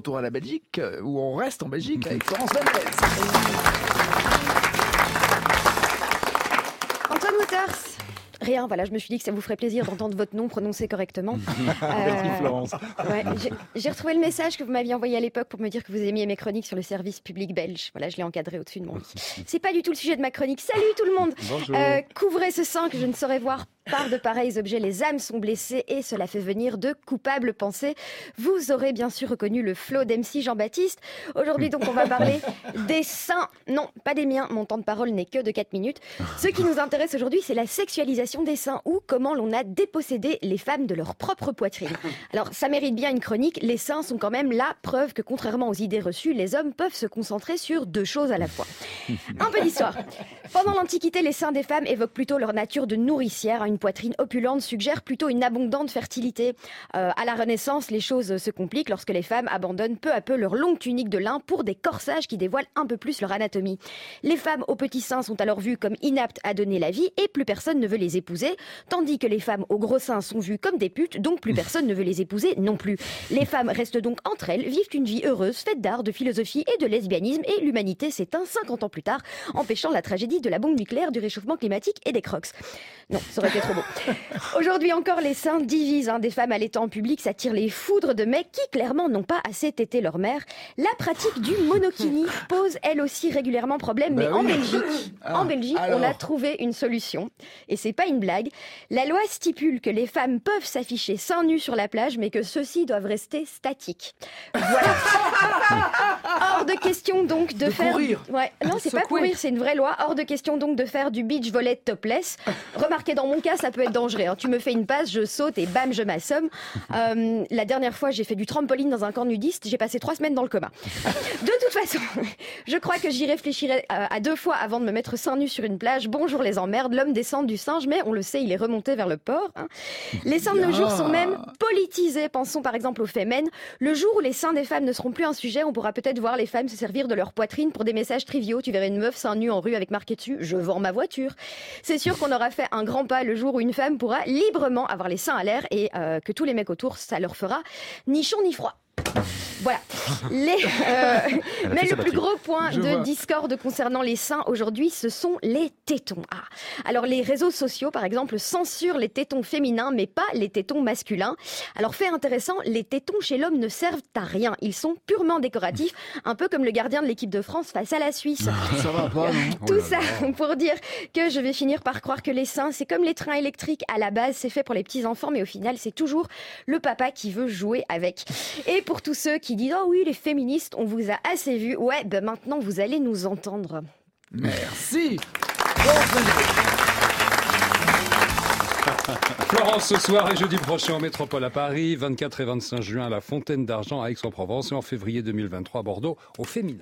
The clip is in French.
retour à la Belgique, euh, où on reste en Belgique avec Florence Mendes. Antoine Waters Rien, voilà, je me suis dit que ça vous ferait plaisir d'entendre votre nom prononcé correctement. Merci Euh, Florence. ouais, j'ai- retrouvé le message que vous m'aviez envoyé à l'époque pour me dire que vous aimiez mes chroniques sur le service public belge. Voilà, je l'ai encadré au-dessus de mon lit. C'est pas du tout le sujet de ma chronique. Salut tout le monde Bonjour. Euh, Couvrez ce sein que je ne saurais voir par de pareils objets. Les âmes sont blessées et cela fait venir de coupables pensées. Vous aurez bien sûr reconnu le flot d'MC Jean-Baptiste. Aujourd'hui donc on va parler des seins. Non, pas des miens. Mon temps de parole n'est que de 4 minutes. Ce qui nous intéresse aujourd'hui, c'est la sexualisation des seins ou comment l'on a dépossédé les femmes de leur propre poitrine. Alors ça mérite bien une chronique. Les seins sont quand même la preuve que contrairement aux idées reçues, les hommes peuvent se concentrer sur deux choses à la fois. Un peu d'histoire. Pendant l'Antiquité, les seins des femmes évoquent plutôt leur nature de nourricière. Une poitrine opulente suggère plutôt une abondante fertilité. Euh, à la Renaissance, les choses se compliquent lorsque les femmes abandonnent peu à peu leur longue tunique de lin pour des corsages qui dévoilent un peu plus leur anatomie. Les femmes aux petits seins sont alors vues comme inaptes à donner la vie et plus personne ne veut les épouser, tandis que les femmes aux gros seins sont vues comme des putes, donc plus personne ne veut les épouser non plus. Les femmes restent donc entre elles, vivent une vie heureuse, faite d'art, de philosophie et de lesbianisme, et l'humanité s'éteint 50 ans plus tard, empêchant la tragédie de la bombe nucléaire, du réchauffement climatique et des crocs. Non, ça aurait été trop beau. Aujourd'hui encore, les seins divisent. hein. Des femmes allaitant en public s'attirent les foudres de mecs qui clairement n'ont pas assez tété leur mère. La pratique du monokini pose elle aussi régulièrement problème, mais Bah en oui. Belgique, Ah, en Belgique, on a trouvé une solution. Et c'est pas une blague. La loi stipule que les femmes peuvent s'afficher seins nus sur la plage, mais que ceux-ci doivent rester statiques. Voilà. Hors de question donc de, De faire. courir. Ouais. Non, c'est pas Secouer. courir, c'est une vraie loi. Hors de question donc de faire du beach volley topless. Remarquez, dans mon cas, ça peut être dangereux. hein. Tu me fais une passe, je saute et bam, je m'assomme. Euh, la dernière fois, j'ai fait du trampoline dans un camp nudiste. J'ai passé trois semaines dans le coma. De toute façon, je crois que j'y réfléchirai euh, à deux fois avant de me mettre seins nus sur une plage. Bonjour les emmerdes, l'homme descend du singe, mais on le sait, il est remonté vers le port. hein. Les seins de nos jours sont même politisés. Pensons par exemple aux fémènes. Le jour où les seins des femmes ne seront plus un sujet, on pourra peut-être voir les femmes se servir de leur poitrine pour des messages triviaux. Tu verrais une meuf seins nus en rue avec marqué dessus Je vends ma voiture. C'est sûr qu'on aura fait un grand pas le jour où une femme pourra librement avoir les seins à l'air et euh, que tous les mecs autour, ça leur fera ni chaud ni froid. Voilà. Les, euh, mais le plus gros point Je de vois. discorde concernant les seins aujourd'hui, ce sont les tétons. Ah. Alors les réseaux sociaux, par exemple, censurent les tétons féminins, mais pas les tétons masculins. Alors fait intéressant, les tétons chez l'homme ne servent à rien. Ils sont purement décoratifs, un peu comme le gardien de l'équipe de France face à la Suisse. Ça va pas, non Tout ça pour dire que je vais finir par croire que les seins, c'est comme les trains électriques. À la base, c'est fait pour les petits enfants, mais au final, c'est toujours le papa qui veut jouer avec. Et pour tous ceux qui disent Oh oui, les féministes, on vous a assez vu. Ouais, ben maintenant, vous allez nous entendre. Merci. Florence ce soir et jeudi prochain en métropole à Paris, 24 et 25 juin à la Fontaine d'Argent à Aix-en-Provence et en février 2023 à Bordeaux au Féminin.